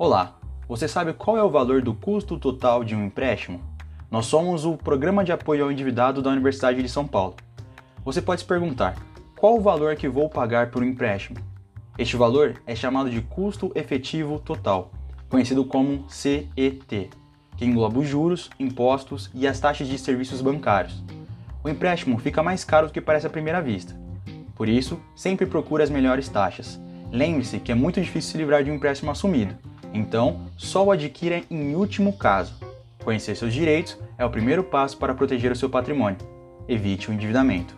Olá, você sabe qual é o valor do custo total de um empréstimo? Nós somos o Programa de Apoio ao Endividado da Universidade de São Paulo. Você pode se perguntar, qual o valor que vou pagar por um empréstimo? Este valor é chamado de custo efetivo total, conhecido como CET, que engloba os juros, impostos e as taxas de serviços bancários. O empréstimo fica mais caro do que parece à primeira vista. Por isso, sempre procure as melhores taxas. Lembre-se que é muito difícil se livrar de um empréstimo assumido, então só o adquira em último caso. Conhecer seus direitos é o primeiro passo para proteger o seu patrimônio. Evite o endividamento.